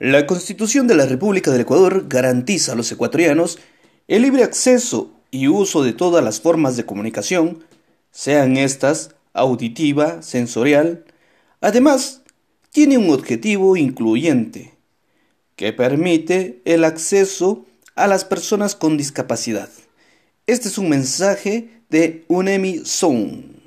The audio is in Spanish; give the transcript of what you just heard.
La Constitución de la República del Ecuador garantiza a los ecuatorianos el libre acceso y uso de todas las formas de comunicación, sean estas auditiva, sensorial. Además, tiene un objetivo incluyente que permite el acceso a las personas con discapacidad. Este es un mensaje de UNEMI Zone.